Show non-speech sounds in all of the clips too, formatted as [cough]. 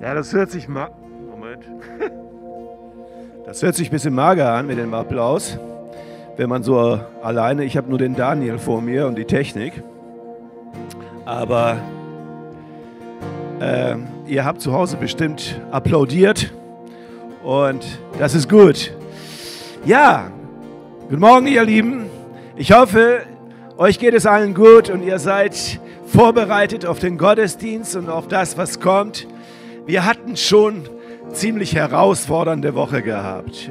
Ja, das hört sich ma Moment. [laughs] Das hört sich ein bisschen mager an mit dem Applaus. Wenn man so alleine, ich habe nur den Daniel vor mir und die Technik. Aber äh, ihr habt zu Hause bestimmt applaudiert und das ist gut. Ja, guten Morgen, ihr Lieben. Ich hoffe, euch geht es allen gut und ihr seid vorbereitet auf den Gottesdienst und auf das, was kommt. Wir hatten schon ziemlich herausfordernde Woche gehabt.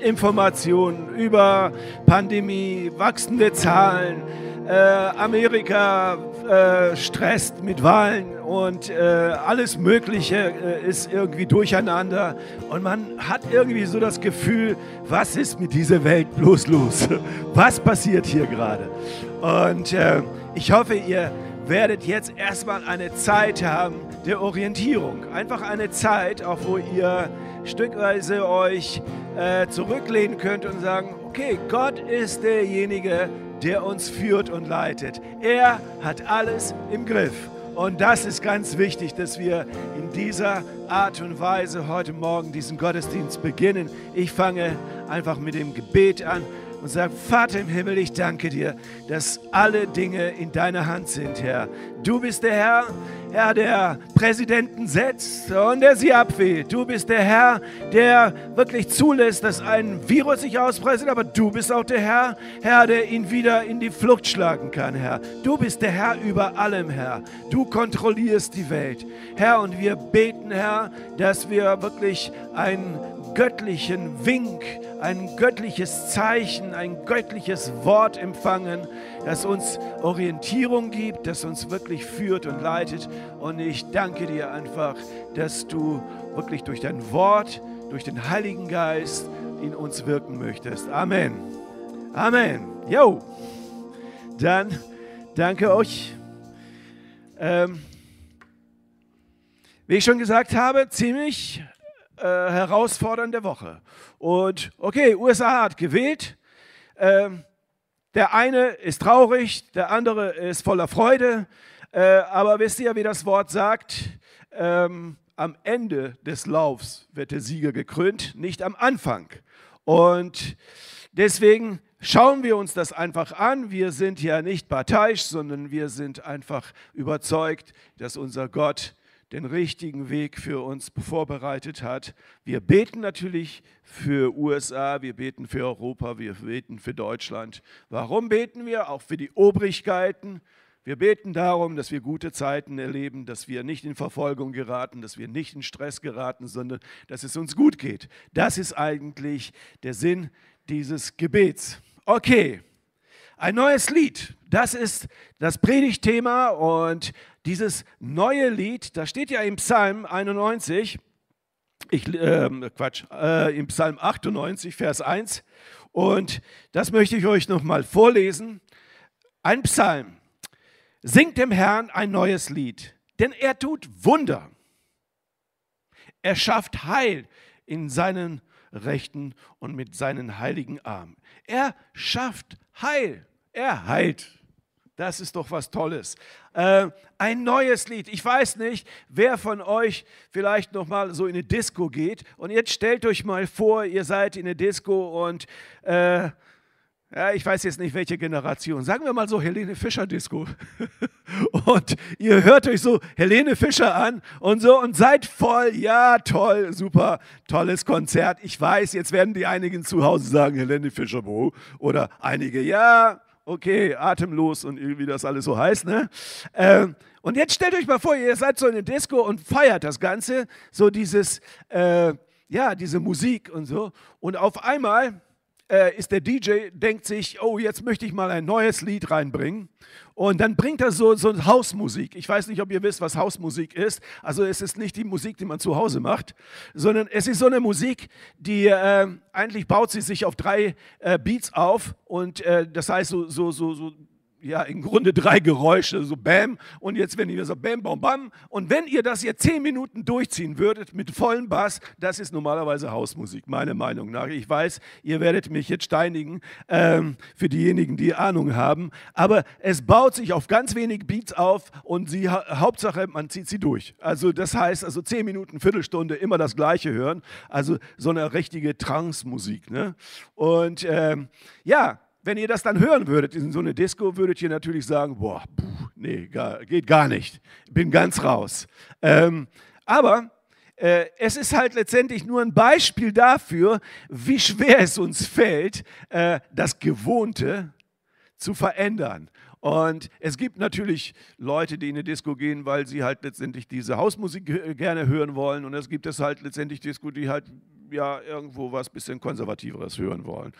Informationen über Pandemie, wachsende Zahlen, äh, Amerika äh, stresst mit Wahlen und äh, alles Mögliche äh, ist irgendwie durcheinander. Und man hat irgendwie so das Gefühl, was ist mit dieser Welt bloß los? [laughs] Was passiert hier gerade? Und äh, ich hoffe, ihr werdet jetzt erstmal eine Zeit haben der Orientierung. Einfach eine Zeit, auch wo ihr stückweise euch äh, zurücklehnen könnt und sagen, okay, Gott ist derjenige, der uns führt und leitet. Er hat alles im Griff. Und das ist ganz wichtig, dass wir in dieser Art und Weise heute Morgen diesen Gottesdienst beginnen. Ich fange einfach mit dem Gebet an und sage, Vater im Himmel, ich danke dir, dass alle Dinge in deiner Hand sind, Herr. Du bist der Herr, Herr, der Präsidenten setzt und der sie abwählt. Du bist der Herr, der wirklich zulässt, dass ein Virus sich ausbreitet, aber du bist auch der Herr, Herr, der ihn wieder in die Flucht schlagen kann, Herr. Du bist der Herr über allem, Herr. Du kontrollierst die Welt. Herr, und wir beten, Herr, dass wir wirklich ein göttlichen Wink, ein göttliches Zeichen, ein göttliches Wort empfangen, das uns Orientierung gibt, das uns wirklich führt und leitet. Und ich danke dir einfach, dass du wirklich durch dein Wort, durch den Heiligen Geist in uns wirken möchtest. Amen. Amen. Jo. Dann danke euch. Ähm, wie ich schon gesagt habe, ziemlich äh, herausfordernde Woche. Und okay, USA hat gewählt. Ähm, der eine ist traurig, der andere ist voller Freude. Äh, aber wisst ihr, wie das Wort sagt? Ähm, am Ende des Laufs wird der Sieger gekrönt, nicht am Anfang. Und deswegen schauen wir uns das einfach an. Wir sind ja nicht parteiisch, sondern wir sind einfach überzeugt, dass unser Gott den richtigen Weg für uns vorbereitet hat. Wir beten natürlich für USA, wir beten für Europa, wir beten für Deutschland. Warum beten wir? Auch für die Obrigkeiten. Wir beten darum, dass wir gute Zeiten erleben, dass wir nicht in Verfolgung geraten, dass wir nicht in Stress geraten, sondern dass es uns gut geht. Das ist eigentlich der Sinn dieses Gebets. Okay, ein neues Lied. Das ist das Predigtthema und dieses neue Lied, das steht ja im Psalm 91, ich, äh, Quatsch, äh, im Psalm 98, Vers 1. Und das möchte ich euch nochmal vorlesen. Ein Psalm. Singt dem Herrn ein neues Lied, denn er tut Wunder. Er schafft Heil in seinen Rechten und mit seinen heiligen Armen. Er schafft Heil. Er heilt. Das ist doch was Tolles. Äh, ein neues Lied. Ich weiß nicht, wer von euch vielleicht noch mal so in eine Disco geht. Und jetzt stellt euch mal vor, ihr seid in eine Disco und äh, ja, ich weiß jetzt nicht, welche Generation. Sagen wir mal so Helene Fischer Disco. [laughs] und ihr hört euch so Helene Fischer an und so und seid voll. Ja, toll, super, tolles Konzert. Ich weiß, jetzt werden die einigen zu Hause sagen, Helene Fischer, wo? Oder einige, ja, okay, atemlos und wie das alles so heißt. Ne? Ähm, und jetzt stellt euch mal vor, ihr seid so in der Disco und feiert das Ganze, so dieses, äh, ja, diese Musik und so. Und auf einmal äh, ist der DJ, denkt sich, oh, jetzt möchte ich mal ein neues Lied reinbringen. Und dann bringt er so, so Hausmusik. Ich weiß nicht, ob ihr wisst, was Hausmusik ist. Also es ist nicht die Musik, die man zu Hause macht, sondern es ist so eine Musik, die äh, eigentlich baut sie sich auf drei äh, Beats auf. Und äh, das heißt so, so, so, so ja, im Grunde drei Geräusche, so Bam und jetzt, wenn ihr so Bam, Bam, Bam und wenn ihr das jetzt zehn Minuten durchziehen würdet mit vollem Bass, das ist normalerweise Hausmusik, meiner Meinung nach. Ich weiß, ihr werdet mich jetzt steinigen ähm, für diejenigen, die Ahnung haben, aber es baut sich auf ganz wenig Beats auf und sie, Hauptsache, man zieht sie durch. Also das heißt, also zehn Minuten, Viertelstunde immer das Gleiche hören, also so eine richtige Trance-Musik. Ne? Und ähm, ja, wenn ihr das dann hören würdet in so eine Disco, würdet ihr natürlich sagen, boah, puh, nee, gar, geht gar nicht, bin ganz raus. Ähm, aber äh, es ist halt letztendlich nur ein Beispiel dafür, wie schwer es uns fällt, äh, das Gewohnte zu verändern. Und es gibt natürlich Leute, die in eine Disco gehen, weil sie halt letztendlich diese Hausmusik gerne hören wollen. Und es gibt es halt letztendlich Disco, die halt ja irgendwo was bisschen konservativeres hören wollen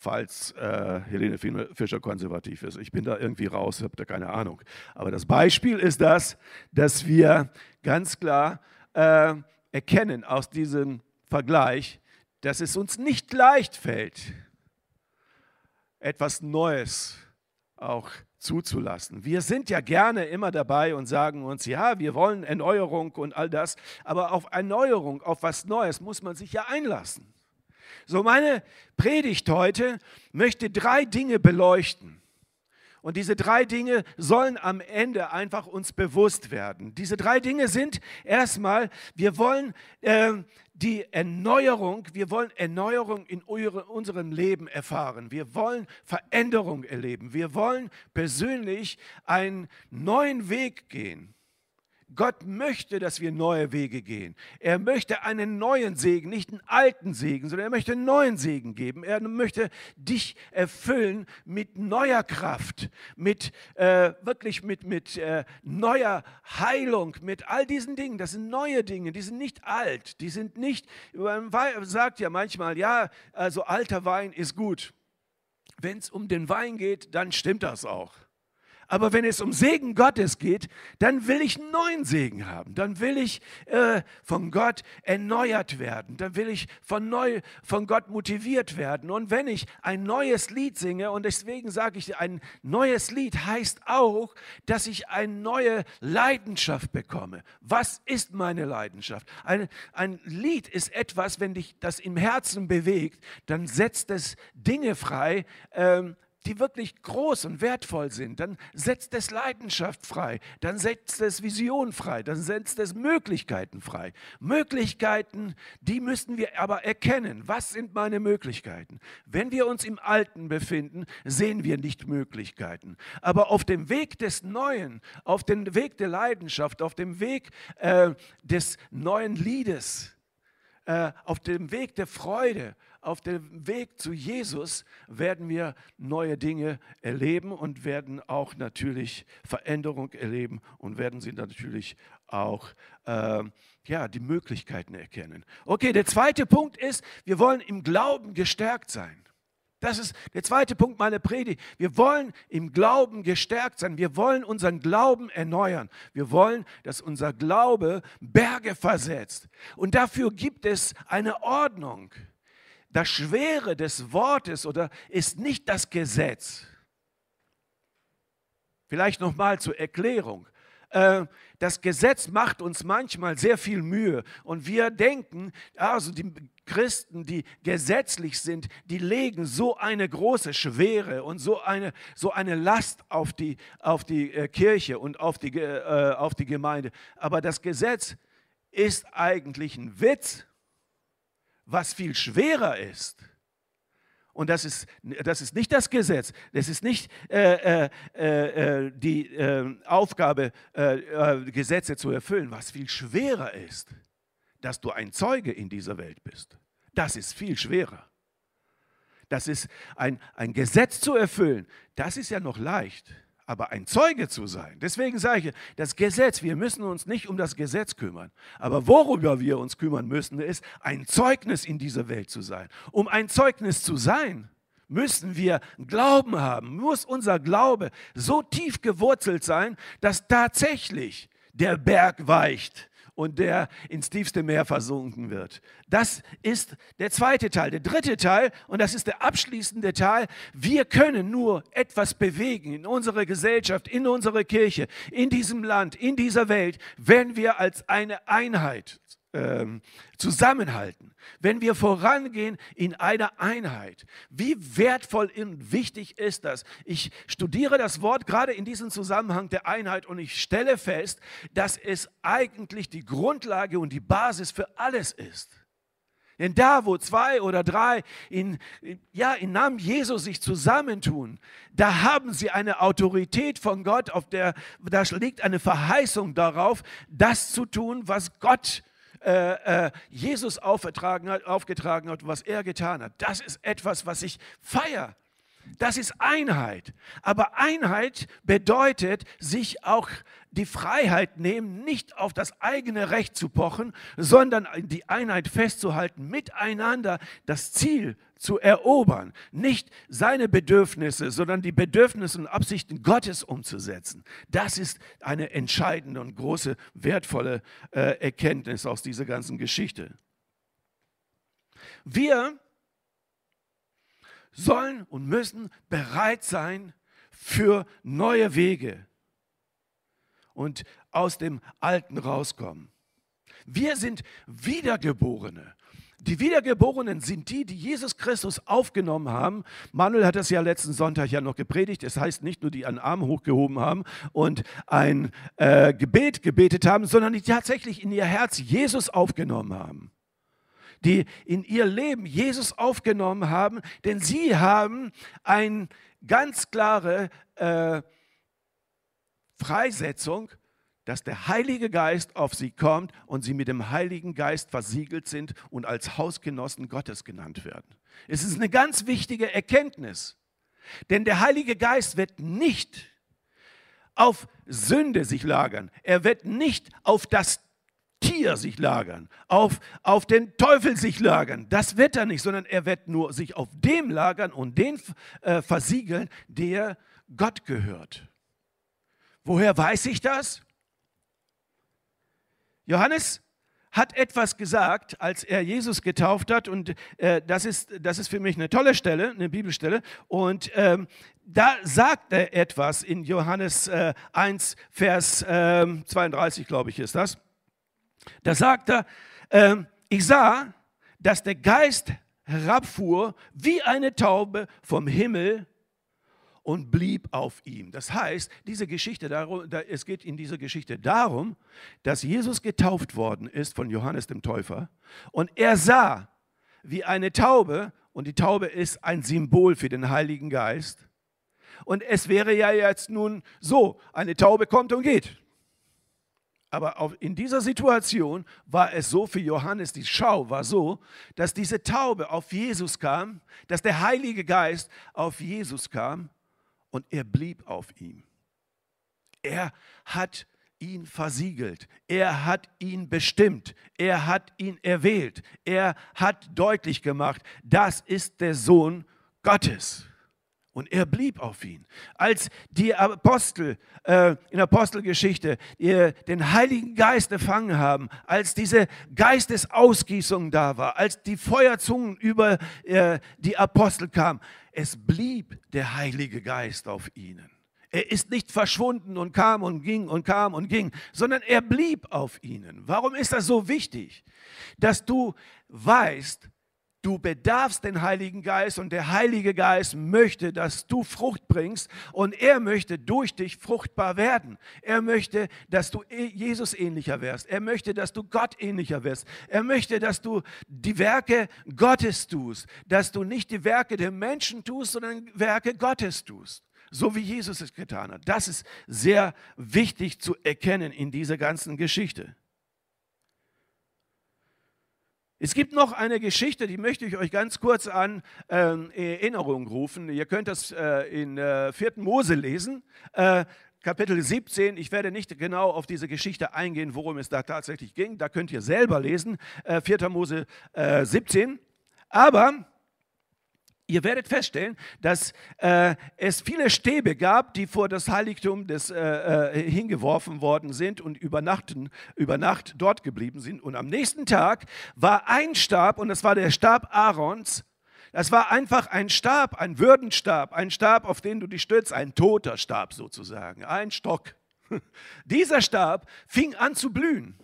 falls äh, Helene Fischer konservativ ist. Ich bin da irgendwie raus, habe da keine Ahnung. Aber das Beispiel ist das, dass wir ganz klar äh, erkennen aus diesem Vergleich, dass es uns nicht leicht fällt, etwas Neues auch zuzulassen. Wir sind ja gerne immer dabei und sagen uns, ja, wir wollen Erneuerung und all das, aber auf Erneuerung, auf was Neues muss man sich ja einlassen. So, meine Predigt heute möchte drei Dinge beleuchten. Und diese drei Dinge sollen am Ende einfach uns bewusst werden. Diese drei Dinge sind erstmal, wir wollen äh, die Erneuerung, wir wollen Erneuerung in eure, unserem Leben erfahren. Wir wollen Veränderung erleben. Wir wollen persönlich einen neuen Weg gehen. Gott möchte, dass wir neue Wege gehen. Er möchte einen neuen Segen, nicht einen alten Segen, sondern er möchte einen neuen Segen geben. Er möchte dich erfüllen mit neuer Kraft, mit äh, wirklich mit, mit äh, neuer Heilung, mit all diesen Dingen. Das sind neue Dinge, die sind nicht alt, die sind nicht, man sagt ja manchmal, ja, also alter Wein ist gut. Wenn es um den Wein geht, dann stimmt das auch. Aber wenn es um Segen Gottes geht, dann will ich einen neuen Segen haben. Dann will ich äh, von Gott erneuert werden. Dann will ich von, neu, von Gott motiviert werden. Und wenn ich ein neues Lied singe, und deswegen sage ich, ein neues Lied heißt auch, dass ich eine neue Leidenschaft bekomme. Was ist meine Leidenschaft? Ein, ein Lied ist etwas, wenn dich das im Herzen bewegt, dann setzt es Dinge frei, ähm, die wirklich groß und wertvoll sind, dann setzt es Leidenschaft frei, dann setzt es Vision frei, dann setzt es Möglichkeiten frei. Möglichkeiten, die müssen wir aber erkennen. Was sind meine Möglichkeiten? Wenn wir uns im Alten befinden, sehen wir nicht Möglichkeiten. Aber auf dem Weg des Neuen, auf dem Weg der Leidenschaft, auf dem Weg äh, des neuen Liedes, äh, auf dem Weg der Freude, auf dem Weg zu Jesus werden wir neue Dinge erleben und werden auch natürlich Veränderung erleben und werden sie natürlich auch äh, ja, die Möglichkeiten erkennen. Okay, der zweite Punkt ist, wir wollen im Glauben gestärkt sein. Das ist der zweite Punkt meiner Predigt. Wir wollen im Glauben gestärkt sein. Wir wollen unseren Glauben erneuern. Wir wollen, dass unser Glaube Berge versetzt. Und dafür gibt es eine Ordnung das Schwere des Wortes oder ist nicht das Gesetz. Vielleicht nochmal zur Erklärung. Äh, das Gesetz macht uns manchmal sehr viel Mühe und wir denken, also die Christen, die gesetzlich sind, die legen so eine große Schwere und so eine, so eine Last auf die, auf die äh, Kirche und auf die, äh, auf die Gemeinde. Aber das Gesetz ist eigentlich ein Witz was viel schwerer ist. Und das ist, das ist nicht das Gesetz, das ist nicht äh, äh, äh, die äh, Aufgabe, äh, äh, Gesetze zu erfüllen. Was viel schwerer ist, dass du ein Zeuge in dieser Welt bist. Das ist viel schwerer. Das ist ein, ein Gesetz zu erfüllen, das ist ja noch leicht aber ein Zeuge zu sein. Deswegen sage ich, das Gesetz, wir müssen uns nicht um das Gesetz kümmern. Aber worüber wir uns kümmern müssen, ist, ein Zeugnis in dieser Welt zu sein. Um ein Zeugnis zu sein, müssen wir Glauben haben, muss unser Glaube so tief gewurzelt sein, dass tatsächlich der Berg weicht und der ins tiefste Meer versunken wird. Das ist der zweite Teil. Der dritte Teil, und das ist der abschließende Teil, wir können nur etwas bewegen in unserer Gesellschaft, in unserer Kirche, in diesem Land, in dieser Welt, wenn wir als eine Einheit ähm, zusammenhalten, wenn wir vorangehen in einer Einheit. Wie wertvoll und wichtig ist das? Ich studiere das Wort gerade in diesem Zusammenhang der Einheit und ich stelle fest, dass es eigentlich die Grundlage und die Basis für alles ist. Denn da, wo zwei oder drei in, ja, im Namen Jesus sich zusammentun, da haben sie eine Autorität von Gott, auf der, da liegt eine Verheißung darauf, das zu tun, was Gott äh, äh, Jesus aufgetragen hat, aufgetragen hat, was er getan hat. Das ist etwas, was ich feiere. Das ist Einheit. Aber Einheit bedeutet, sich auch die Freiheit nehmen, nicht auf das eigene Recht zu pochen, sondern die Einheit festzuhalten, miteinander das Ziel zu erobern. Nicht seine Bedürfnisse, sondern die Bedürfnisse und Absichten Gottes umzusetzen. Das ist eine entscheidende und große, wertvolle äh, Erkenntnis aus dieser ganzen Geschichte. Wir sollen und müssen bereit sein für neue Wege und aus dem Alten rauskommen. Wir sind Wiedergeborene. Die Wiedergeborenen sind die, die Jesus Christus aufgenommen haben. Manuel hat das ja letzten Sonntag ja noch gepredigt. Das heißt nicht nur, die einen Arm hochgehoben haben und ein äh, Gebet gebetet haben, sondern die tatsächlich in ihr Herz Jesus aufgenommen haben die in ihr Leben Jesus aufgenommen haben, denn sie haben eine ganz klare äh, Freisetzung, dass der Heilige Geist auf sie kommt und sie mit dem Heiligen Geist versiegelt sind und als Hausgenossen Gottes genannt werden. Es ist eine ganz wichtige Erkenntnis, denn der Heilige Geist wird nicht auf Sünde sich lagern. Er wird nicht auf das Tier sich lagern, auf, auf den Teufel sich lagern. Das wird er nicht, sondern er wird nur sich auf dem lagern und den äh, versiegeln, der Gott gehört. Woher weiß ich das? Johannes hat etwas gesagt, als er Jesus getauft hat. Und äh, das, ist, das ist für mich eine tolle Stelle, eine Bibelstelle. Und ähm, da sagt er etwas in Johannes äh, 1, Vers äh, 32, glaube ich, ist das. Da sagt er, äh, ich sah, dass der Geist herabfuhr wie eine Taube vom Himmel und blieb auf ihm. Das heißt, diese Geschichte, es geht in dieser Geschichte darum, dass Jesus getauft worden ist von Johannes dem Täufer und er sah wie eine Taube und die Taube ist ein Symbol für den Heiligen Geist. Und es wäre ja jetzt nun so, eine Taube kommt und geht. Aber in dieser Situation war es so für Johannes, die Schau war so, dass diese Taube auf Jesus kam, dass der Heilige Geist auf Jesus kam und er blieb auf ihm. Er hat ihn versiegelt, er hat ihn bestimmt, er hat ihn erwählt, er hat deutlich gemacht, das ist der Sohn Gottes. Und er blieb auf ihn. Als die Apostel äh, in Apostelgeschichte den Heiligen Geist empfangen haben, als diese Geistesausgießung da war, als die Feuerzungen über äh, die Apostel kamen, es blieb der Heilige Geist auf ihnen. Er ist nicht verschwunden und kam und ging und kam und ging, sondern er blieb auf ihnen. Warum ist das so wichtig? Dass du weißt, Du bedarfst den Heiligen Geist und der Heilige Geist möchte, dass du Frucht bringst und er möchte durch dich fruchtbar werden. Er möchte, dass du e- Jesus ähnlicher wirst. Er möchte, dass du Gott ähnlicher wirst. Er möchte, dass du die Werke Gottes tust, dass du nicht die Werke der Menschen tust, sondern Werke Gottes tust. So wie Jesus es getan hat. Das ist sehr wichtig zu erkennen in dieser ganzen Geschichte. Es gibt noch eine Geschichte, die möchte ich euch ganz kurz an äh, Erinnerung rufen. Ihr könnt das äh, in äh, 4. Mose lesen, äh, Kapitel 17. Ich werde nicht genau auf diese Geschichte eingehen, worum es da tatsächlich ging. Da könnt ihr selber lesen, äh, 4. Mose äh, 17. Aber Ihr werdet feststellen, dass äh, es viele Stäbe gab, die vor das Heiligtum des, äh, äh, hingeworfen worden sind und über, Nachten, über Nacht dort geblieben sind. Und am nächsten Tag war ein Stab, und das war der Stab Aarons. Das war einfach ein Stab, ein Würdenstab, ein Stab, auf den du dich stützt, ein toter Stab sozusagen, ein Stock. [laughs] Dieser Stab fing an zu blühen.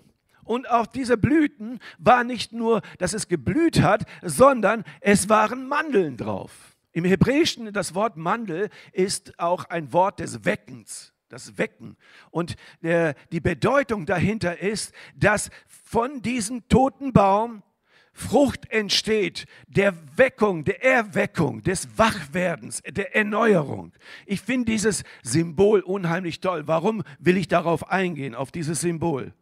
Und auf diese Blüten war nicht nur, dass es geblüht hat, sondern es waren Mandeln drauf. Im Hebräischen das Wort Mandel ist auch ein Wort des Weckens, das Wecken. Und der, die Bedeutung dahinter ist, dass von diesem toten Baum Frucht entsteht, der Weckung, der Erweckung, des Wachwerdens, der Erneuerung. Ich finde dieses Symbol unheimlich toll. Warum will ich darauf eingehen, auf dieses Symbol?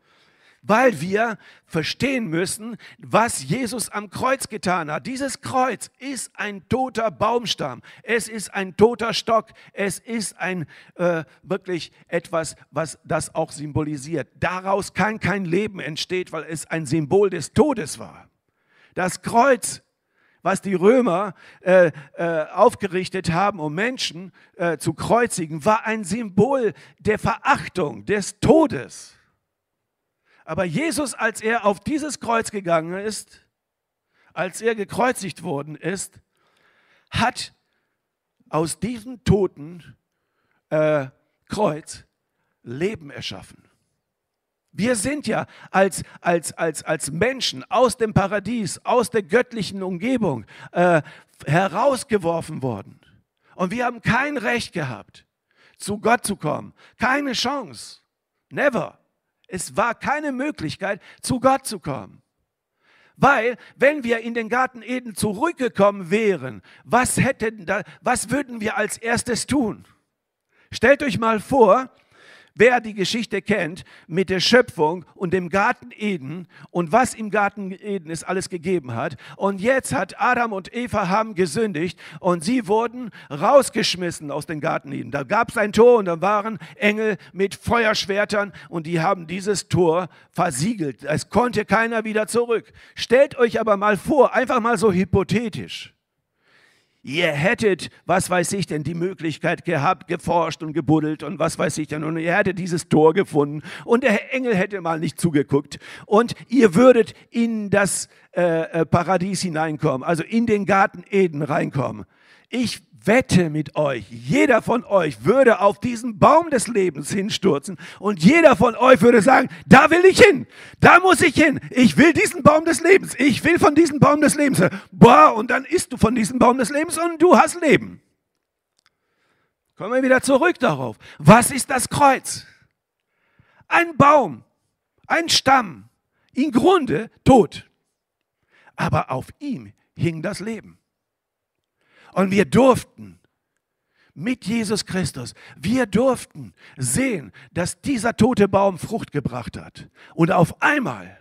Weil wir verstehen müssen, was Jesus am Kreuz getan hat. Dieses Kreuz ist ein toter Baumstamm, es ist ein toter Stock, es ist ein äh, wirklich etwas, was das auch symbolisiert. Daraus kann kein Leben entstehen, weil es ein Symbol des Todes war. Das Kreuz was die Römer äh, äh, aufgerichtet haben, um Menschen äh, zu kreuzigen, war ein Symbol der Verachtung, des Todes. Aber Jesus, als er auf dieses Kreuz gegangen ist, als er gekreuzigt worden ist, hat aus diesem toten äh, Kreuz Leben erschaffen. Wir sind ja als, als, als, als Menschen aus dem Paradies, aus der göttlichen Umgebung äh, herausgeworfen worden. Und wir haben kein Recht gehabt, zu Gott zu kommen. Keine Chance. Never. Es war keine Möglichkeit, zu Gott zu kommen. Weil, wenn wir in den Garten Eden zurückgekommen wären, was, hätten da, was würden wir als erstes tun? Stellt euch mal vor, Wer die Geschichte kennt mit der Schöpfung und dem Garten Eden und was im Garten Eden es alles gegeben hat. Und jetzt hat Adam und Eva haben gesündigt und sie wurden rausgeschmissen aus dem Garten Eden. Da gab es ein Tor und da waren Engel mit Feuerschwertern und die haben dieses Tor versiegelt. Es konnte keiner wieder zurück. Stellt euch aber mal vor, einfach mal so hypothetisch ihr hättet, was weiß ich denn, die Möglichkeit gehabt, geforscht und gebuddelt und was weiß ich denn, und ihr hättet dieses Tor gefunden. Und der Engel hätte mal nicht zugeguckt. Und ihr würdet in das äh, äh Paradies hineinkommen, also in den Garten Eden reinkommen. Ich wette mit euch, jeder von euch würde auf diesen Baum des Lebens hinstürzen und jeder von euch würde sagen, da will ich hin, da muss ich hin, ich will diesen Baum des Lebens, ich will von diesem Baum des Lebens. Boah, und dann isst du von diesem Baum des Lebens und du hast Leben. Kommen wir wieder zurück darauf. Was ist das Kreuz? Ein Baum, ein Stamm, im Grunde tot. Aber auf ihm hing das Leben. Und wir durften mit Jesus Christus, wir durften sehen, dass dieser tote Baum Frucht gebracht hat. Und auf einmal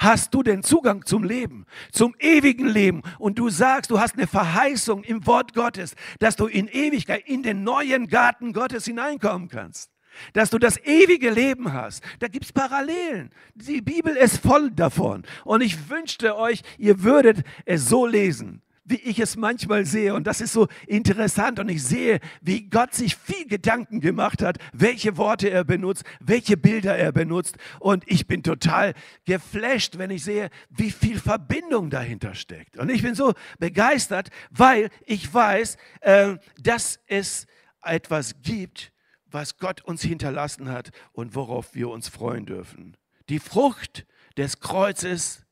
hast du den Zugang zum Leben, zum ewigen Leben. Und du sagst, du hast eine Verheißung im Wort Gottes, dass du in Ewigkeit in den neuen Garten Gottes hineinkommen kannst. Dass du das ewige Leben hast. Da gibt es Parallelen. Die Bibel ist voll davon. Und ich wünschte euch, ihr würdet es so lesen wie ich es manchmal sehe. Und das ist so interessant. Und ich sehe, wie Gott sich viel Gedanken gemacht hat, welche Worte er benutzt, welche Bilder er benutzt. Und ich bin total geflasht, wenn ich sehe, wie viel Verbindung dahinter steckt. Und ich bin so begeistert, weil ich weiß, äh, dass es etwas gibt, was Gott uns hinterlassen hat und worauf wir uns freuen dürfen. Die Frucht des Kreuzes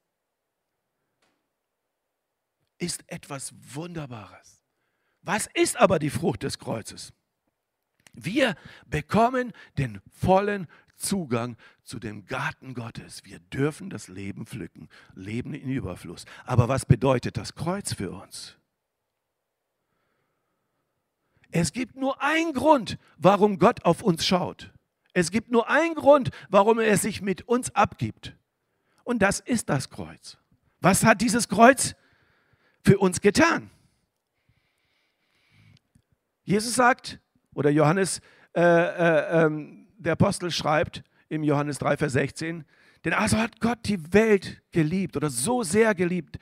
ist etwas Wunderbares. Was ist aber die Frucht des Kreuzes? Wir bekommen den vollen Zugang zu dem Garten Gottes. Wir dürfen das Leben pflücken, Leben in Überfluss. Aber was bedeutet das Kreuz für uns? Es gibt nur einen Grund, warum Gott auf uns schaut. Es gibt nur einen Grund, warum er sich mit uns abgibt. Und das ist das Kreuz. Was hat dieses Kreuz für uns getan. Jesus sagt, oder Johannes, äh, äh, äh, der Apostel schreibt im Johannes 3, Vers 16, denn also hat Gott die Welt geliebt oder so sehr geliebt,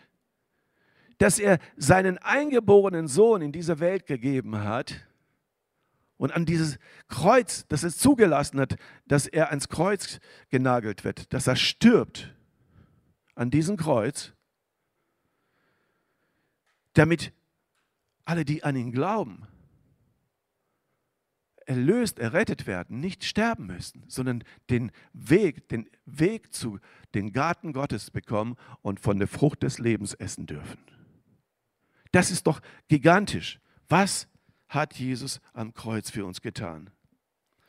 dass er seinen eingeborenen Sohn in diese Welt gegeben hat und an dieses Kreuz, dass es zugelassen hat, dass er ans Kreuz genagelt wird, dass er stirbt an diesem Kreuz, damit alle, die an ihn glauben, erlöst, errettet werden, nicht sterben müssen, sondern den Weg, den Weg zu den Garten Gottes bekommen und von der Frucht des Lebens essen dürfen. Das ist doch gigantisch. Was hat Jesus am Kreuz für uns getan?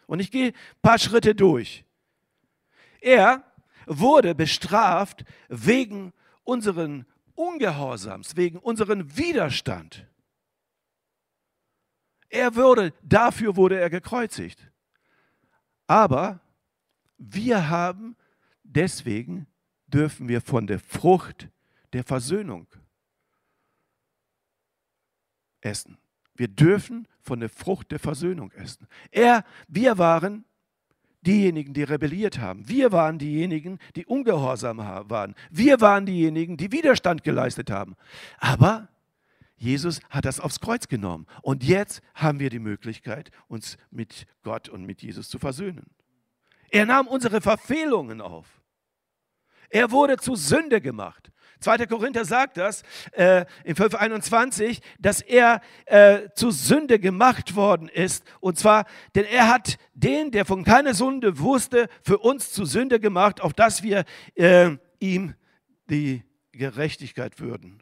Und ich gehe ein paar Schritte durch. Er wurde bestraft wegen unseren Ungehorsams, wegen unseren Widerstand. Er wurde, dafür wurde er gekreuzigt. Aber wir haben, deswegen dürfen wir von der Frucht der Versöhnung essen. Wir dürfen von der Frucht der Versöhnung essen. Er, wir waren diejenigen, die rebelliert haben. Wir waren diejenigen, die ungehorsam waren. Wir waren diejenigen, die Widerstand geleistet haben. Aber Jesus hat das aufs Kreuz genommen. Und jetzt haben wir die Möglichkeit, uns mit Gott und mit Jesus zu versöhnen. Er nahm unsere Verfehlungen auf. Er wurde zu Sünde gemacht. 2. Korinther sagt das äh, in 5.21, dass er äh, zu Sünde gemacht worden ist. Und zwar, denn er hat den, der von keiner Sünde wusste, für uns zu Sünde gemacht, auf dass wir äh, ihm die Gerechtigkeit würden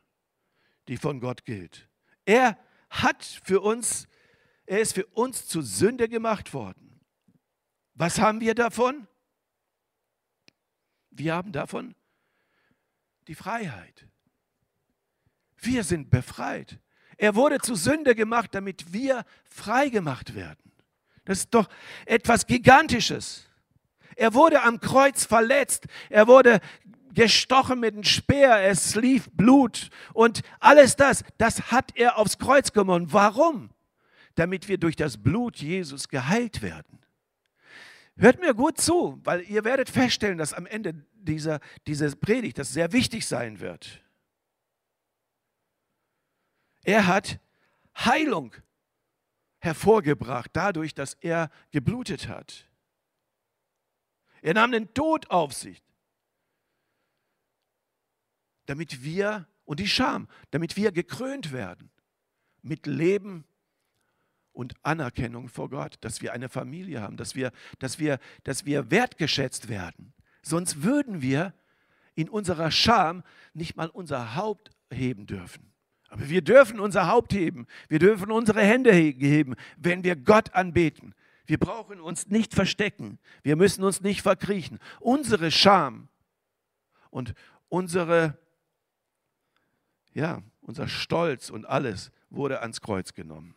die von Gott gilt. Er hat für uns, er ist für uns zu Sünde gemacht worden. Was haben wir davon? Wir haben davon die Freiheit. Wir sind befreit. Er wurde zu Sünde gemacht, damit wir frei gemacht werden. Das ist doch etwas Gigantisches. Er wurde am Kreuz verletzt. Er wurde gestochen mit einem Speer, es lief Blut und alles das, das hat er aufs Kreuz genommen. Warum? Damit wir durch das Blut Jesus geheilt werden. Hört mir gut zu, weil ihr werdet feststellen, dass am Ende dieser, dieser Predigt das sehr wichtig sein wird. Er hat Heilung hervorgebracht, dadurch, dass er geblutet hat. Er nahm den Tod auf sich damit wir, und die Scham, damit wir gekrönt werden mit Leben und Anerkennung vor Gott, dass wir eine Familie haben, dass wir, dass wir, dass wir wertgeschätzt werden. Sonst würden wir in unserer Scham nicht mal unser Haupt heben dürfen. Aber wir dürfen unser Haupt heben, wir dürfen unsere Hände heben, wenn wir Gott anbeten. Wir brauchen uns nicht verstecken, wir müssen uns nicht verkriechen. Unsere Scham und unsere ja, unser Stolz und alles wurde ans Kreuz genommen,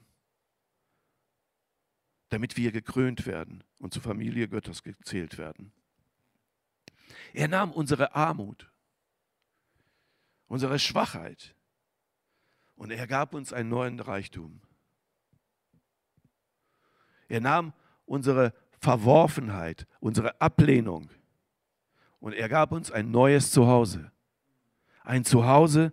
damit wir gekrönt werden und zur Familie Gottes gezählt werden. Er nahm unsere Armut, unsere Schwachheit und er gab uns einen neuen Reichtum. Er nahm unsere Verworfenheit, unsere Ablehnung und er gab uns ein neues Zuhause. Ein Zuhause,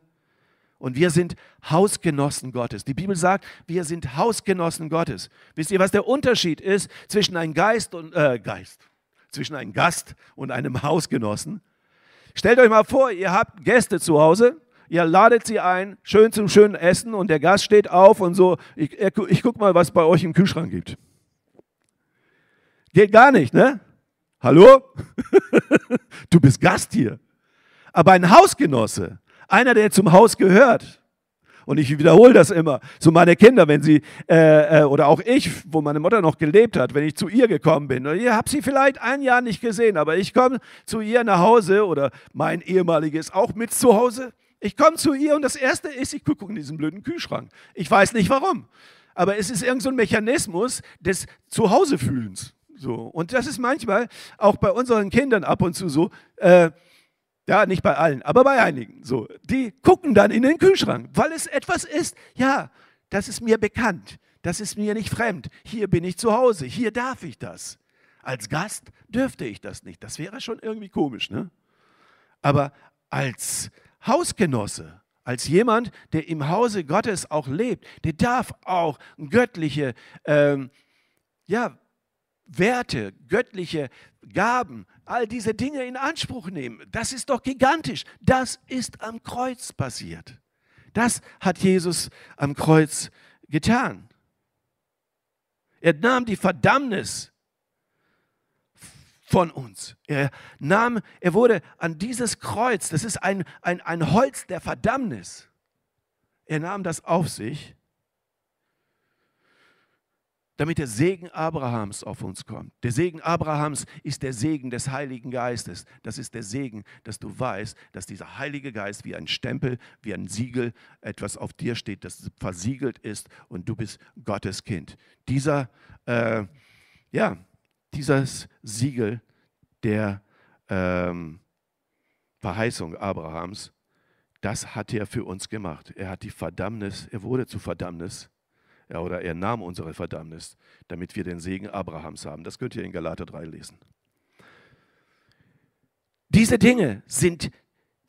und wir sind Hausgenossen Gottes. Die Bibel sagt, wir sind Hausgenossen Gottes. Wisst ihr, was der Unterschied ist zwischen einem Geist und äh, Geist, zwischen einem Gast und einem [laughs] Hausgenossen? Stellt euch mal vor, ihr habt Gäste zu Hause, ihr ladet sie ein, schön zum schönen Essen und der Gast steht auf und so, ich, ich guck mal, was bei euch im Kühlschrank gibt. Geht gar nicht, ne? Hallo? [laughs] du bist Gast hier. Aber ein Hausgenosse, einer, der zum Haus gehört. Und ich wiederhole das immer. So meine Kinder, wenn sie, äh, äh, oder auch ich, wo meine Mutter noch gelebt hat, wenn ich zu ihr gekommen bin. Ihr habt sie vielleicht ein Jahr nicht gesehen, aber ich komme zu ihr nach Hause oder mein ehemaliges auch mit zu Hause. Ich komme zu ihr und das Erste ist, ich gucke in diesen blöden Kühlschrank. Ich weiß nicht warum. Aber es ist irgendein so Mechanismus des Zuhausefühlens. So. Und das ist manchmal auch bei unseren Kindern ab und zu so. Äh, ja, nicht bei allen, aber bei einigen. So, die gucken dann in den Kühlschrank, weil es etwas ist. Ja, das ist mir bekannt. Das ist mir nicht fremd. Hier bin ich zu Hause. Hier darf ich das. Als Gast dürfte ich das nicht. Das wäre schon irgendwie komisch, ne? Aber als Hausgenosse, Als jemand, der im Hause Gottes auch lebt, der darf auch göttliche ähm, ja, Werte, göttliche Gaben, all diese Dinge in Anspruch nehmen. Das ist doch gigantisch. Das ist am Kreuz passiert. Das hat Jesus am Kreuz getan. Er nahm die Verdammnis von uns. Er nahm, er wurde an dieses Kreuz, das ist ein, ein, ein Holz der Verdammnis. Er nahm das auf sich damit der Segen Abrahams auf uns kommt. Der Segen Abrahams ist der Segen des Heiligen Geistes. Das ist der Segen, dass du weißt, dass dieser Heilige Geist wie ein Stempel, wie ein Siegel etwas auf dir steht, das versiegelt ist und du bist Gottes Kind. Dieser, äh, ja, dieses Siegel der ähm, Verheißung Abrahams, das hat er für uns gemacht. Er hat die Verdammnis, er wurde zu Verdammnis ja, oder er nahm unsere Verdammnis, damit wir den Segen Abrahams haben. Das könnt ihr in Galater 3 lesen. Diese Dinge sind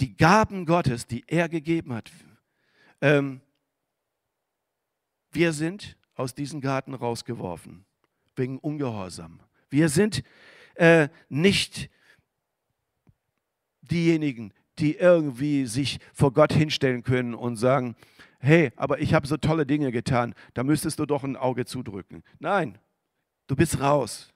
die Gaben Gottes, die er gegeben hat. Ähm, wir sind aus diesem Garten rausgeworfen, wegen Ungehorsam. Wir sind äh, nicht diejenigen, die irgendwie sich vor Gott hinstellen können und sagen, hey, aber ich habe so tolle Dinge getan, da müsstest du doch ein Auge zudrücken. Nein, du bist raus.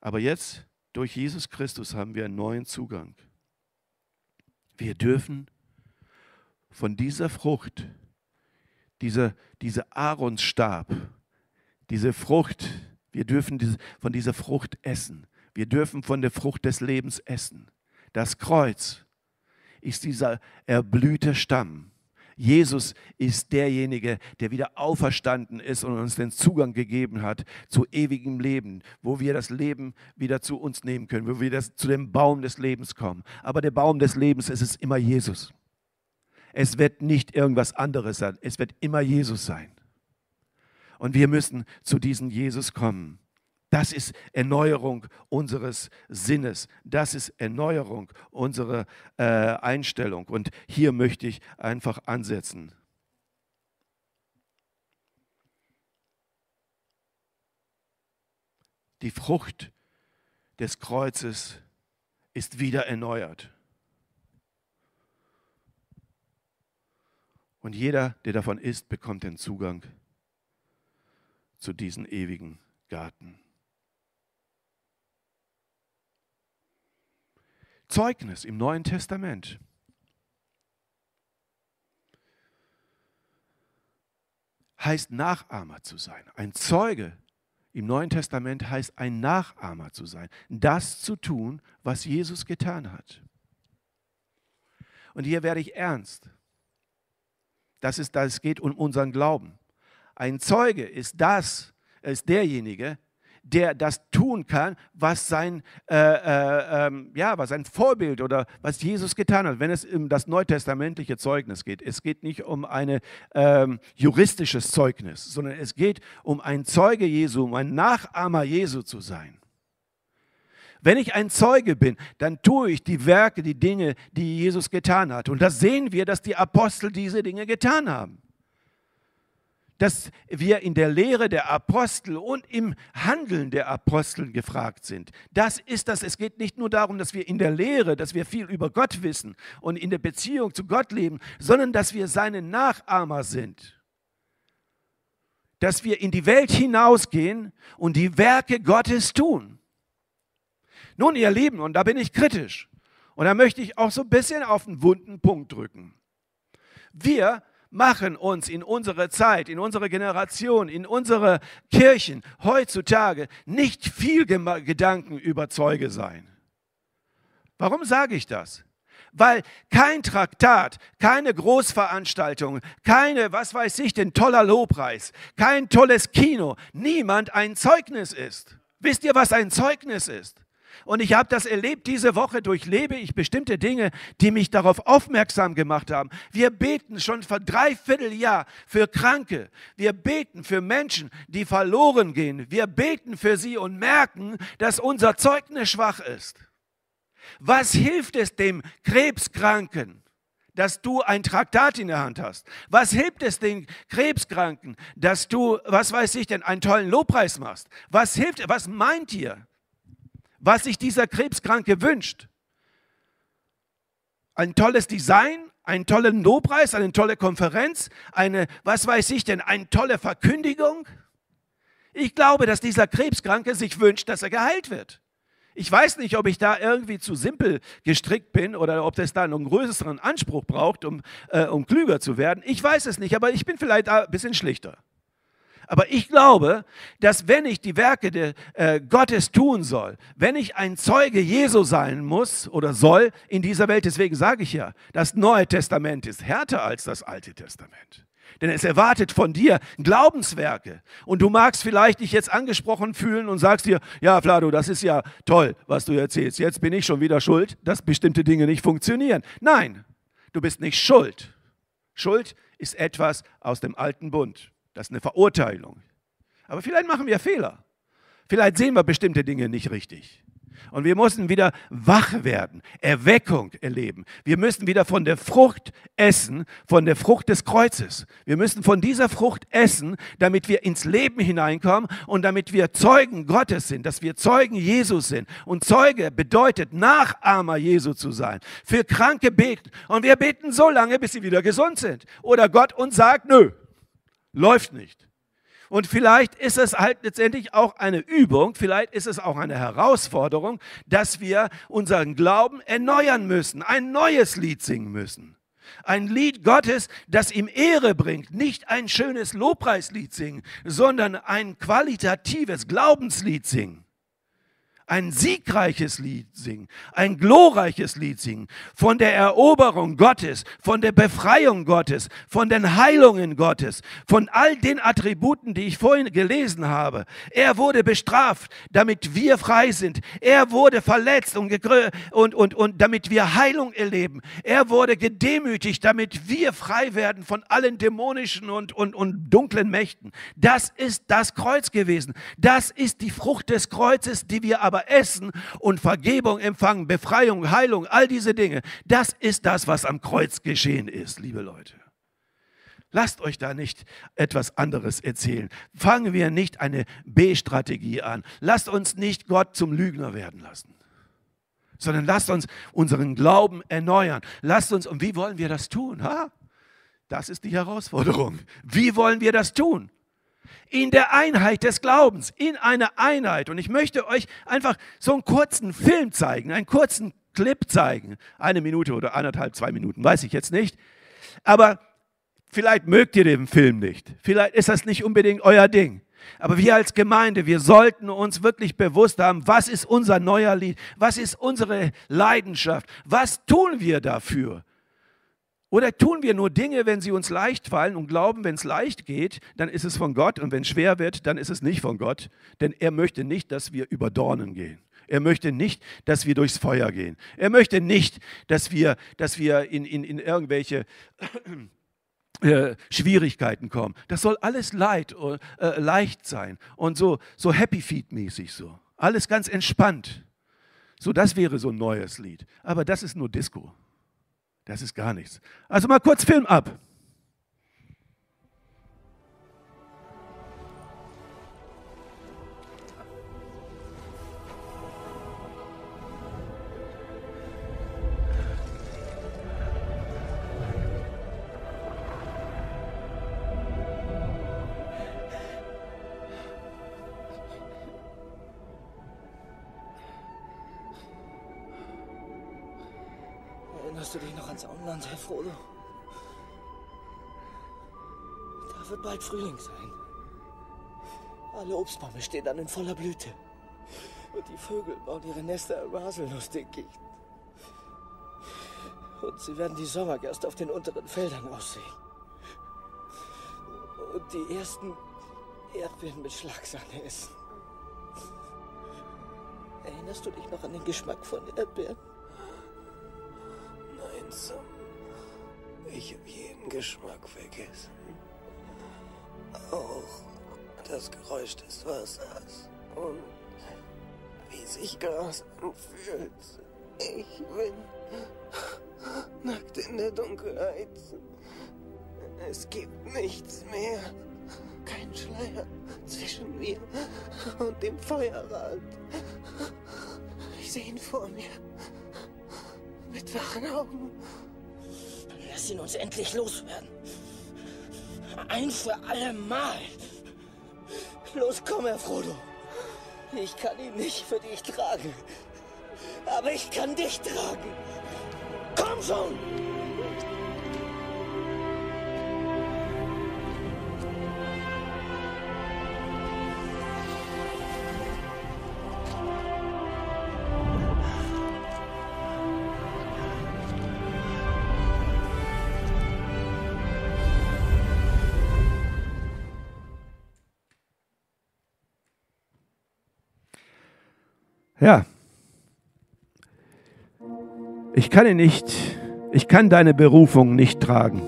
Aber jetzt, durch Jesus Christus, haben wir einen neuen Zugang. Wir dürfen von dieser Frucht, dieser, dieser Aaronstab, diese Frucht, wir dürfen von dieser Frucht essen. Wir dürfen von der Frucht des Lebens essen. Das Kreuz ist dieser erblühte Stamm. Jesus ist derjenige, der wieder auferstanden ist und uns den Zugang gegeben hat zu ewigem Leben, wo wir das Leben wieder zu uns nehmen können, wo wir das, zu dem Baum des Lebens kommen. Aber der Baum des Lebens ist es immer Jesus. Es wird nicht irgendwas anderes sein, es wird immer Jesus sein. Und wir müssen zu diesem Jesus kommen. Das ist Erneuerung unseres Sinnes. Das ist Erneuerung unserer äh, Einstellung. Und hier möchte ich einfach ansetzen. Die Frucht des Kreuzes ist wieder erneuert. Und jeder, der davon isst, bekommt den Zugang zu diesem ewigen Garten. Zeugnis im Neuen Testament. heißt Nachahmer zu sein. Ein Zeuge im Neuen Testament heißt ein Nachahmer zu sein. Das zu tun, was Jesus getan hat. Und hier werde ich ernst. Das ist, das geht um unseren Glauben. Ein Zeuge ist das, ist derjenige, der das tun kann, was sein, äh, äh, ähm, ja, was sein Vorbild oder was Jesus getan hat, wenn es um das neutestamentliche Zeugnis geht. Es geht nicht um ein ähm, juristisches Zeugnis, sondern es geht um ein Zeuge Jesu, um ein Nachahmer Jesu zu sein. Wenn ich ein Zeuge bin, dann tue ich die Werke, die Dinge, die Jesus getan hat. Und das sehen wir, dass die Apostel diese Dinge getan haben dass wir in der Lehre der Apostel und im Handeln der Apostel gefragt sind. Das ist das. Es geht nicht nur darum, dass wir in der Lehre, dass wir viel über Gott wissen und in der Beziehung zu Gott leben, sondern dass wir seine Nachahmer sind. Dass wir in die Welt hinausgehen und die Werke Gottes tun. Nun, ihr Lieben, und da bin ich kritisch. Und da möchte ich auch so ein bisschen auf einen wunden Punkt drücken. Wir machen uns in unserer Zeit, in unserer Generation, in unsere Kirchen heutzutage nicht viel Gedanken über Zeuge sein. Warum sage ich das? Weil kein Traktat, keine Großveranstaltung, keine, was weiß ich, denn toller Lobpreis, kein tolles Kino, niemand ein Zeugnis ist. Wisst ihr, was ein Zeugnis ist? Und ich habe das erlebt, diese Woche durchlebe ich bestimmte Dinge, die mich darauf aufmerksam gemacht haben. Wir beten schon vor dreiviertel Jahr für Kranke. Wir beten für Menschen, die verloren gehen. Wir beten für sie und merken, dass unser Zeugnis schwach ist. Was hilft es dem Krebskranken, dass du ein Traktat in der Hand hast? Was hilft es den Krebskranken, dass du, was weiß ich denn, einen tollen Lobpreis machst? Was hilft, was meint ihr, was sich dieser Krebskranke wünscht? Ein tolles Design, einen tollen Lobpreis, eine tolle Konferenz, eine, was weiß ich denn, eine tolle Verkündigung? Ich glaube, dass dieser Krebskranke sich wünscht, dass er geheilt wird. Ich weiß nicht, ob ich da irgendwie zu simpel gestrickt bin oder ob das da einen größeren Anspruch braucht, um, äh, um klüger zu werden. Ich weiß es nicht, aber ich bin vielleicht ein bisschen schlichter. Aber ich glaube, dass wenn ich die Werke de, äh, Gottes tun soll, wenn ich ein Zeuge Jesu sein muss oder soll in dieser Welt, deswegen sage ich ja, das Neue Testament ist härter als das Alte Testament. Denn es erwartet von dir Glaubenswerke. Und du magst vielleicht dich jetzt angesprochen fühlen und sagst dir, ja, Flado, das ist ja toll, was du erzählst. Jetzt bin ich schon wieder schuld, dass bestimmte Dinge nicht funktionieren. Nein, du bist nicht schuld. Schuld ist etwas aus dem alten Bund. Das ist eine Verurteilung. Aber vielleicht machen wir Fehler. Vielleicht sehen wir bestimmte Dinge nicht richtig. Und wir müssen wieder wach werden, Erweckung erleben. Wir müssen wieder von der Frucht essen, von der Frucht des Kreuzes. Wir müssen von dieser Frucht essen, damit wir ins Leben hineinkommen und damit wir Zeugen Gottes sind, dass wir Zeugen Jesus sind. Und Zeuge bedeutet, Nachahmer Jesu zu sein. Für Kranke beten. Und wir beten so lange, bis sie wieder gesund sind. Oder Gott uns sagt, nö, läuft nicht. Und vielleicht ist es halt letztendlich auch eine Übung, vielleicht ist es auch eine Herausforderung, dass wir unseren Glauben erneuern müssen, ein neues Lied singen müssen. Ein Lied Gottes, das ihm Ehre bringt. Nicht ein schönes Lobpreislied singen, sondern ein qualitatives Glaubenslied singen ein siegreiches Lied singen, ein glorreiches Lied singen, von der Eroberung Gottes, von der Befreiung Gottes, von den Heilungen Gottes, von all den Attributen, die ich vorhin gelesen habe. Er wurde bestraft, damit wir frei sind. Er wurde verletzt und, und, und, und damit wir Heilung erleben. Er wurde gedemütigt, damit wir frei werden von allen dämonischen und, und, und dunklen Mächten. Das ist das Kreuz gewesen. Das ist die Frucht des Kreuzes, die wir aber essen und Vergebung empfangen, Befreiung, Heilung, all diese Dinge. Das ist das, was am Kreuz geschehen ist, liebe Leute. Lasst euch da nicht etwas anderes erzählen. Fangen wir nicht eine B-Strategie an. Lasst uns nicht Gott zum Lügner werden lassen, sondern lasst uns unseren Glauben erneuern. Lasst uns, und wie wollen wir das tun? Ha? Das ist die Herausforderung. Wie wollen wir das tun? In der Einheit des Glaubens, in einer Einheit. Und ich möchte euch einfach so einen kurzen Film zeigen, einen kurzen Clip zeigen. Eine Minute oder anderthalb, zwei Minuten, weiß ich jetzt nicht. Aber vielleicht mögt ihr den Film nicht. Vielleicht ist das nicht unbedingt euer Ding. Aber wir als Gemeinde, wir sollten uns wirklich bewusst haben, was ist unser neuer Lied? Was ist unsere Leidenschaft? Was tun wir dafür? Oder tun wir nur Dinge, wenn sie uns leicht fallen und glauben, wenn es leicht geht, dann ist es von Gott und wenn es schwer wird, dann ist es nicht von Gott, denn er möchte nicht, dass wir über Dornen gehen. Er möchte nicht, dass wir durchs Feuer gehen. Er möchte nicht, dass wir, dass wir in, in, in irgendwelche [clears throat] äh, Schwierigkeiten kommen. Das soll alles leid, äh, leicht sein und so, so Happy Feet-mäßig so. Alles ganz entspannt. So, das wäre so ein neues Lied. Aber das ist nur Disco. Das ist gar nichts. Also mal kurz Film ab. Frühling sein. Alle Obstbäume stehen dann in voller Blüte. Und die Vögel bauen ihre Nester im Haselnussdickicht. Und sie werden die Sommergerste auf den unteren Feldern aussehen. Und die ersten Erdbeeren mit Schlagsahne essen. Erinnerst du dich noch an den Geschmack von Erdbeeren? langsam. Ich habe jeden Geschmack vergessen. Auch das Geräusch des Wassers und wie sich Gras anfühlt. Ich bin nackt in der Dunkelheit. Es gibt nichts mehr. Kein Schleier zwischen mir und dem Feuerrad. Ich sehe ihn vor mir. Mit wachen Augen. Lass ihn uns endlich loswerden. Ein für alle Mal. Los, komm, Herr Frodo. Ich kann ihn nicht für dich tragen. Aber ich kann dich tragen. Komm schon! Ich kann ihn nicht, ich kann deine Berufung nicht tragen.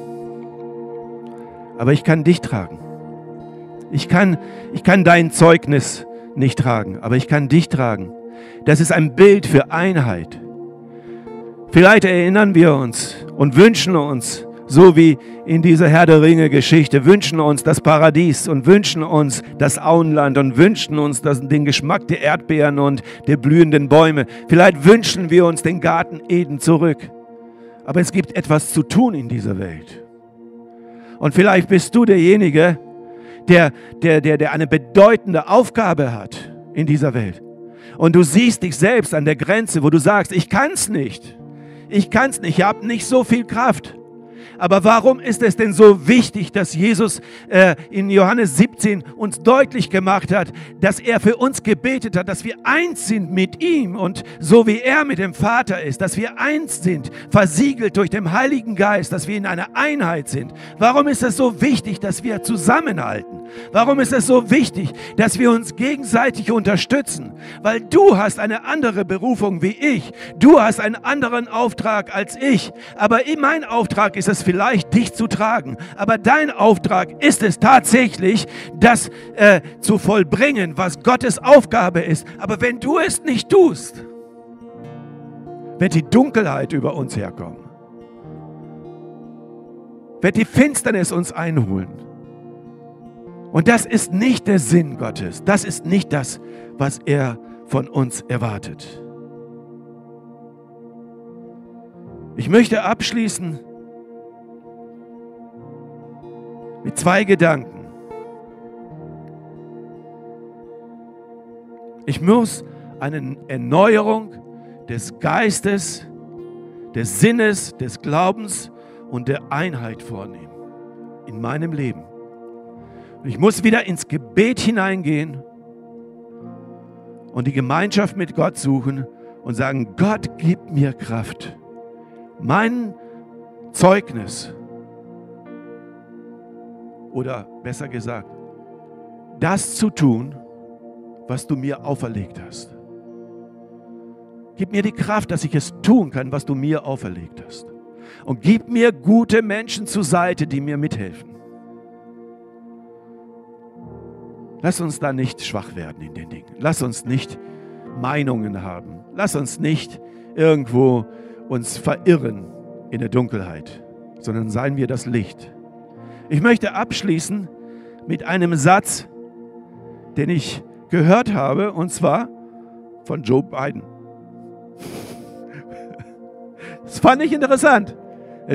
Aber ich kann dich tragen. Ich kann, ich kann dein Zeugnis nicht tragen, aber ich kann dich tragen. Das ist ein Bild für Einheit. Vielleicht erinnern wir uns und wünschen uns, so wie in dieser Herr der Ringe Geschichte, wünschen uns das Paradies und wünschen uns das Auenland und wünschen uns das, den Geschmack der Erdbeeren und der blühenden Bäume. Vielleicht wünschen wir uns den Garten Eden zurück. Aber es gibt etwas zu tun in dieser Welt. Und vielleicht bist du derjenige, der, der, der, der eine bedeutende Aufgabe hat in dieser Welt. Und du siehst dich selbst an der Grenze, wo du sagst, ich kann es nicht. Ich kann es nicht, ich habe nicht so viel Kraft. Aber warum ist es denn so wichtig, dass Jesus äh, in Johannes 17 uns deutlich gemacht hat, dass er für uns gebetet hat, dass wir eins sind mit ihm und so wie er mit dem Vater ist, dass wir eins sind, versiegelt durch den Heiligen Geist, dass wir in einer Einheit sind? Warum ist es so wichtig, dass wir zusammenhalten? Warum ist es so wichtig, dass wir uns gegenseitig unterstützen? Weil du hast eine andere Berufung wie ich. Du hast einen anderen Auftrag als ich. Aber mein Auftrag ist es vielleicht, dich zu tragen. Aber dein Auftrag ist es tatsächlich, das äh, zu vollbringen, was Gottes Aufgabe ist. Aber wenn du es nicht tust, wird die Dunkelheit über uns herkommen. Wird die Finsternis uns einholen. Und das ist nicht der Sinn Gottes. Das ist nicht das, was er von uns erwartet. Ich möchte abschließen mit zwei Gedanken. Ich muss eine Erneuerung des Geistes, des Sinnes, des Glaubens und der Einheit vornehmen in meinem Leben. Und ich muss wieder ins Gebet hineingehen und die Gemeinschaft mit Gott suchen und sagen, Gott, gib mir Kraft. Mein Zeugnis oder besser gesagt, das zu tun, was du mir auferlegt hast. Gib mir die Kraft, dass ich es tun kann, was du mir auferlegt hast. Und gib mir gute Menschen zur Seite, die mir mithelfen. Lass uns da nicht schwach werden in den Dingen. Lass uns nicht Meinungen haben. Lass uns nicht irgendwo uns verirren in der Dunkelheit, sondern seien wir das Licht. Ich möchte abschließen mit einem Satz, den ich gehört habe, und zwar von Joe Biden. [laughs] Das fand ich interessant.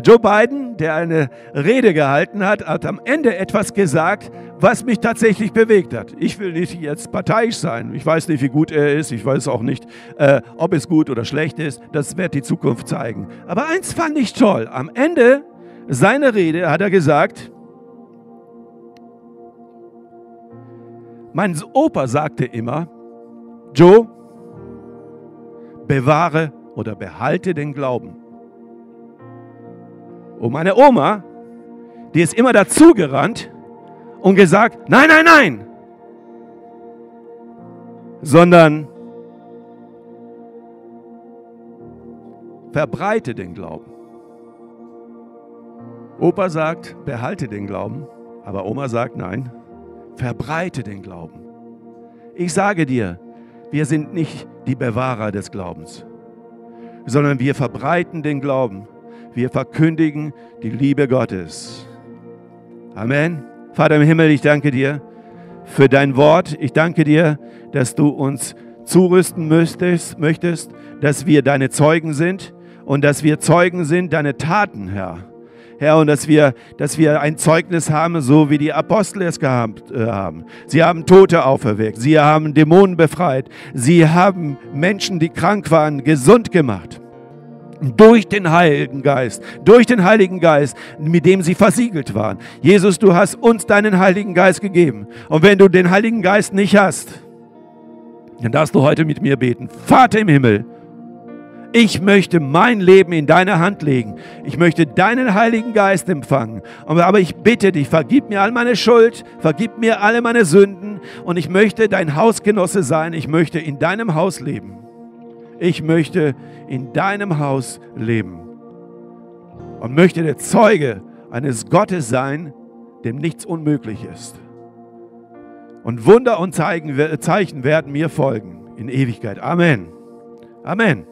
Joe Biden, der eine Rede gehalten hat, hat am Ende etwas gesagt, was mich tatsächlich bewegt hat. Ich will nicht jetzt parteiisch sein. Ich weiß nicht, wie gut er ist. Ich weiß auch nicht, äh, ob es gut oder schlecht ist. Das wird die Zukunft zeigen. Aber eins fand ich toll. Am Ende seiner Rede hat er gesagt, mein Opa sagte immer, Joe, bewahre oder behalte den Glauben. Und meine Oma, die ist immer dazugerannt und gesagt, nein, nein, nein, sondern verbreite den Glauben. Opa sagt, behalte den Glauben, aber Oma sagt, nein, verbreite den Glauben. Ich sage dir, wir sind nicht die Bewahrer des Glaubens sondern wir verbreiten den Glauben. Wir verkündigen die Liebe Gottes. Amen. Vater im Himmel, ich danke dir für dein Wort. Ich danke dir, dass du uns zurüsten möchtest, möchtest, dass wir deine Zeugen sind und dass wir Zeugen sind deine Taten, Herr. Herr, und dass wir, dass wir ein Zeugnis haben, so wie die Apostel es gehabt äh, haben. Sie haben Tote auferweckt, sie haben Dämonen befreit, sie haben Menschen, die krank waren, gesund gemacht. Durch den Heiligen Geist, durch den Heiligen Geist, mit dem sie versiegelt waren. Jesus, du hast uns deinen Heiligen Geist gegeben. Und wenn du den Heiligen Geist nicht hast, dann darfst du heute mit mir beten. Vater im Himmel, ich möchte mein Leben in deine Hand legen. Ich möchte deinen Heiligen Geist empfangen. Aber ich bitte dich, vergib mir all meine Schuld, vergib mir alle meine Sünden und ich möchte dein Hausgenosse sein. Ich möchte in deinem Haus leben. Ich möchte in deinem Haus leben und möchte der Zeuge eines Gottes sein, dem nichts unmöglich ist. Und Wunder und Zeichen werden mir folgen in Ewigkeit. Amen. Amen.